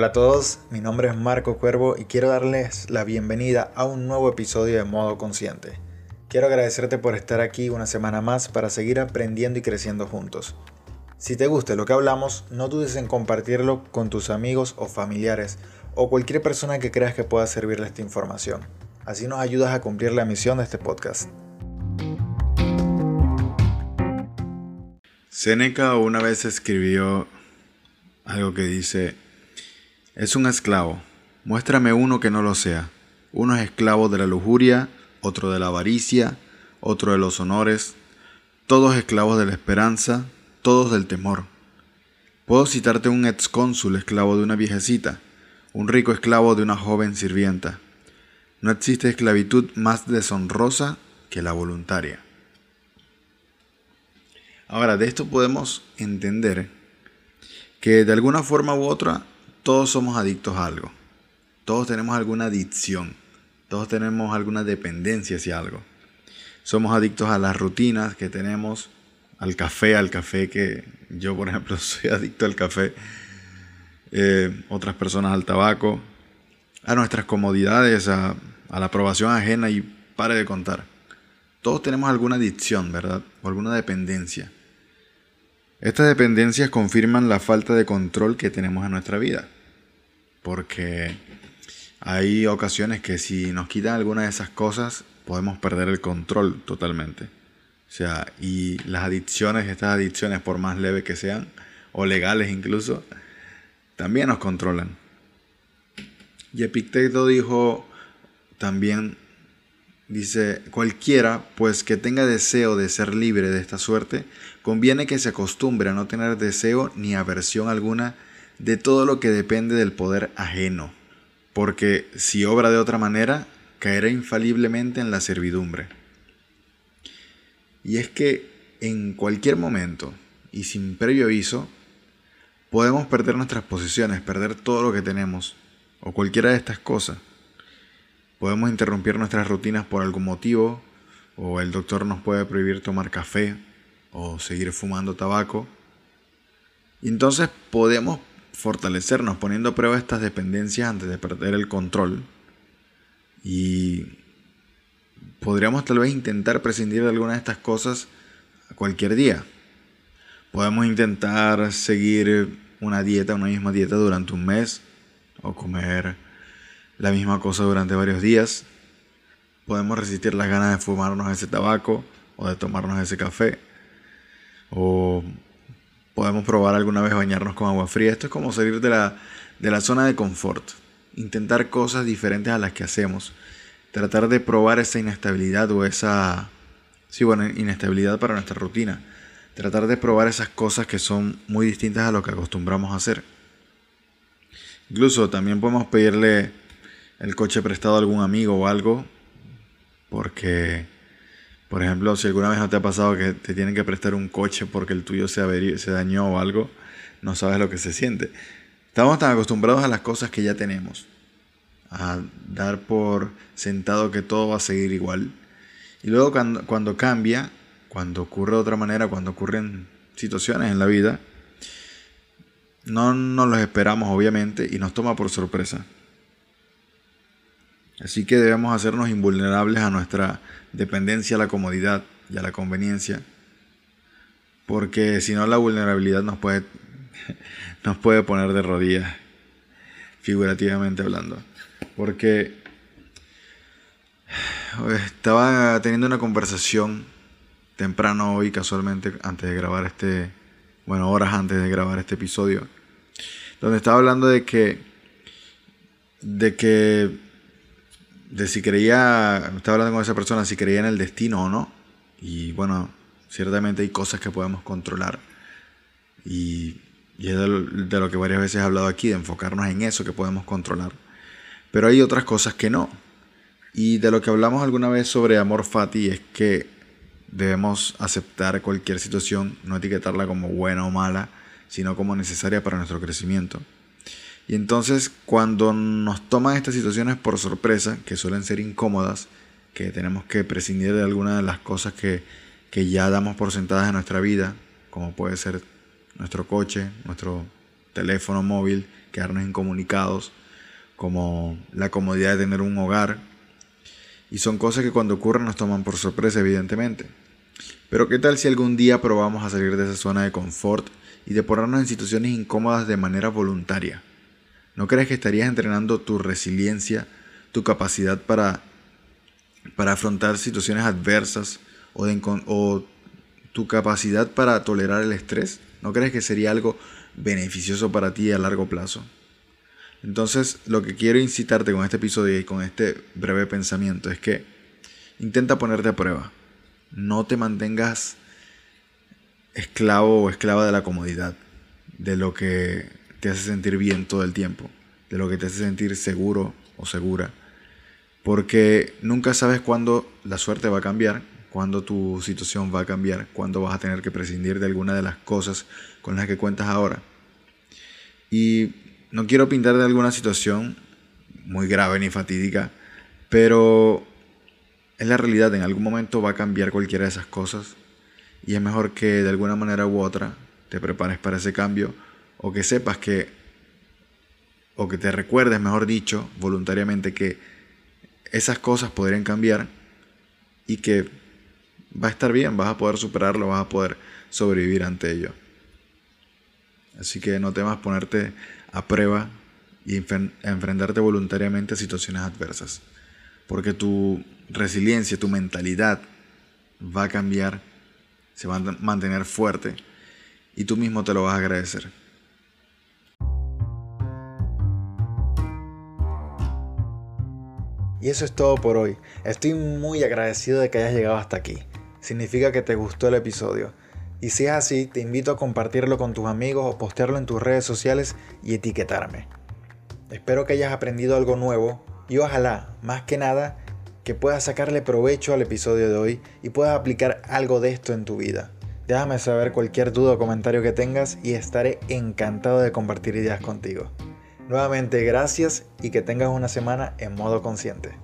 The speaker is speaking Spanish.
Hola a todos, mi nombre es Marco Cuervo y quiero darles la bienvenida a un nuevo episodio de Modo Consciente. Quiero agradecerte por estar aquí una semana más para seguir aprendiendo y creciendo juntos. Si te gusta lo que hablamos, no dudes en compartirlo con tus amigos o familiares o cualquier persona que creas que pueda servirle esta información. Así nos ayudas a cumplir la misión de este podcast. Seneca una vez escribió algo que dice, es un esclavo, muéstrame uno que no lo sea. Uno es esclavo de la lujuria, otro de la avaricia, otro de los honores, todos esclavos de la esperanza, todos del temor. Puedo citarte un excónsul esclavo de una viejecita, un rico esclavo de una joven sirvienta. No existe esclavitud más deshonrosa que la voluntaria. Ahora, de esto podemos entender que de alguna forma u otra todos somos adictos a algo. Todos tenemos alguna adicción. Todos tenemos alguna dependencia hacia algo. Somos adictos a las rutinas que tenemos, al café, al café que yo, por ejemplo, soy adicto al café. Eh, otras personas al tabaco, a nuestras comodidades, a, a la aprobación ajena y pare de contar. Todos tenemos alguna adicción, ¿verdad? O alguna dependencia. Estas dependencias confirman la falta de control que tenemos en nuestra vida. Porque hay ocasiones que si nos quitan alguna de esas cosas, podemos perder el control totalmente. O sea, y las adicciones, estas adicciones, por más leves que sean, o legales incluso, también nos controlan. Y Epicteto dijo también Dice, cualquiera, pues que tenga deseo de ser libre de esta suerte, conviene que se acostumbre a no tener deseo ni aversión alguna de todo lo que depende del poder ajeno, porque si obra de otra manera, caerá infaliblemente en la servidumbre. Y es que en cualquier momento y sin previo aviso, podemos perder nuestras posesiones, perder todo lo que tenemos, o cualquiera de estas cosas Podemos interrumpir nuestras rutinas por algún motivo, o el doctor nos puede prohibir tomar café o seguir fumando tabaco. Y entonces podemos fortalecernos poniendo a prueba estas dependencias antes de perder el control. Y podríamos tal vez intentar prescindir de alguna de estas cosas cualquier día. Podemos intentar seguir una dieta, una misma dieta durante un mes o comer la misma cosa durante varios días. Podemos resistir las ganas de fumarnos ese tabaco o de tomarnos ese café. O podemos probar alguna vez bañarnos con agua fría. Esto es como salir de la, de la zona de confort. Intentar cosas diferentes a las que hacemos. Tratar de probar esa inestabilidad o esa... Sí, bueno, inestabilidad para nuestra rutina. Tratar de probar esas cosas que son muy distintas a lo que acostumbramos a hacer. Incluso también podemos pedirle el coche prestado a algún amigo o algo, porque, por ejemplo, si alguna vez no te ha pasado que te tienen que prestar un coche porque el tuyo se, se dañó o algo, no sabes lo que se siente. Estamos tan acostumbrados a las cosas que ya tenemos, a dar por sentado que todo va a seguir igual. Y luego cuando, cuando cambia, cuando ocurre de otra manera, cuando ocurren situaciones en la vida, no nos los esperamos obviamente y nos toma por sorpresa. Así que debemos hacernos invulnerables a nuestra dependencia a la comodidad y a la conveniencia, porque si no la vulnerabilidad nos puede, nos puede poner de rodillas, figurativamente hablando. Porque estaba teniendo una conversación temprano hoy, casualmente, antes de grabar este, bueno, horas antes de grabar este episodio, donde estaba hablando de que, de que de si creía, estaba hablando con esa persona, si creía en el destino o no. Y bueno, ciertamente hay cosas que podemos controlar. Y, es de lo, que varias veces he hablado aquí, de enfocarnos en eso que podemos controlar. Pero hay otras cosas que no. Y de lo que hablamos alguna vez sobre amor fati es que debemos aceptar cualquier situación, no etiquetarla como buena o mala, sino como necesaria para nuestro crecimiento. Y entonces cuando nos toman estas situaciones por sorpresa, que suelen ser incómodas, que tenemos que prescindir de alguna de las cosas que, ya damos por sentadas en nuestra vida, como puede ser nuestro coche, nuestro teléfono móvil, quedarnos incomunicados, como la comodidad de tener un hogar. Y son cosas que cuando ocurren nos toman por sorpresa, evidentemente. Pero ¿qué tal si algún día probamos a salir de esa zona de confort y de ponernos en situaciones incómodas de manera voluntaria? ¿No crees que estarías entrenando tu resiliencia, tu capacidad para, para afrontar situaciones adversas o, o tu capacidad para tolerar el estrés? ¿No crees que sería algo beneficioso para ti a largo plazo? Entonces, lo que quiero incitarte con este episodio y con este breve pensamiento es que intenta ponerte a prueba. No te mantengas esclavo o esclava de la comodidad, de lo que te hace sentir bien todo el tiempo, de lo que te hace sentir seguro o segura, porque nunca sabes cuándo la suerte va a cambiar, cuándo tu situación va a cambiar, cuándo vas a tener que prescindir de alguna de las cosas con las que cuentas ahora. Y no quiero pintar de alguna situación muy grave ni fatídica, pero es la realidad, en algún momento va a cambiar cualquiera de esas cosas y es mejor que de alguna manera u otra te prepares para ese cambio o que sepas que, o que te recuerdes, mejor dicho, voluntariamente que esas cosas podrían cambiar y que va a estar bien, vas a poder superarlo, vas a poder sobrevivir ante ello. Así que no temas ponerte a prueba y enfrentarte voluntariamente a situaciones adversas. Porque tu resiliencia, tu mentalidad va a cambiar, se va a mantener fuerte y tú mismo te lo vas a agradecer. Y eso es todo por hoy. Estoy muy agradecido de que hayas llegado hasta aquí. Significa que te gustó el episodio. Y si es así, te invito a compartirlo con tus amigos o postearlo en tus redes sociales y etiquetarme. Espero que hayas aprendido algo nuevo y ojalá, más que nada, que puedas sacarle provecho al episodio de hoy y puedas aplicar algo de esto en tu vida. Déjame saber cualquier duda o comentario que tengas y estaré encantado de compartir ideas contigo. Nuevamente gracias y que tengas una semana en modo consciente.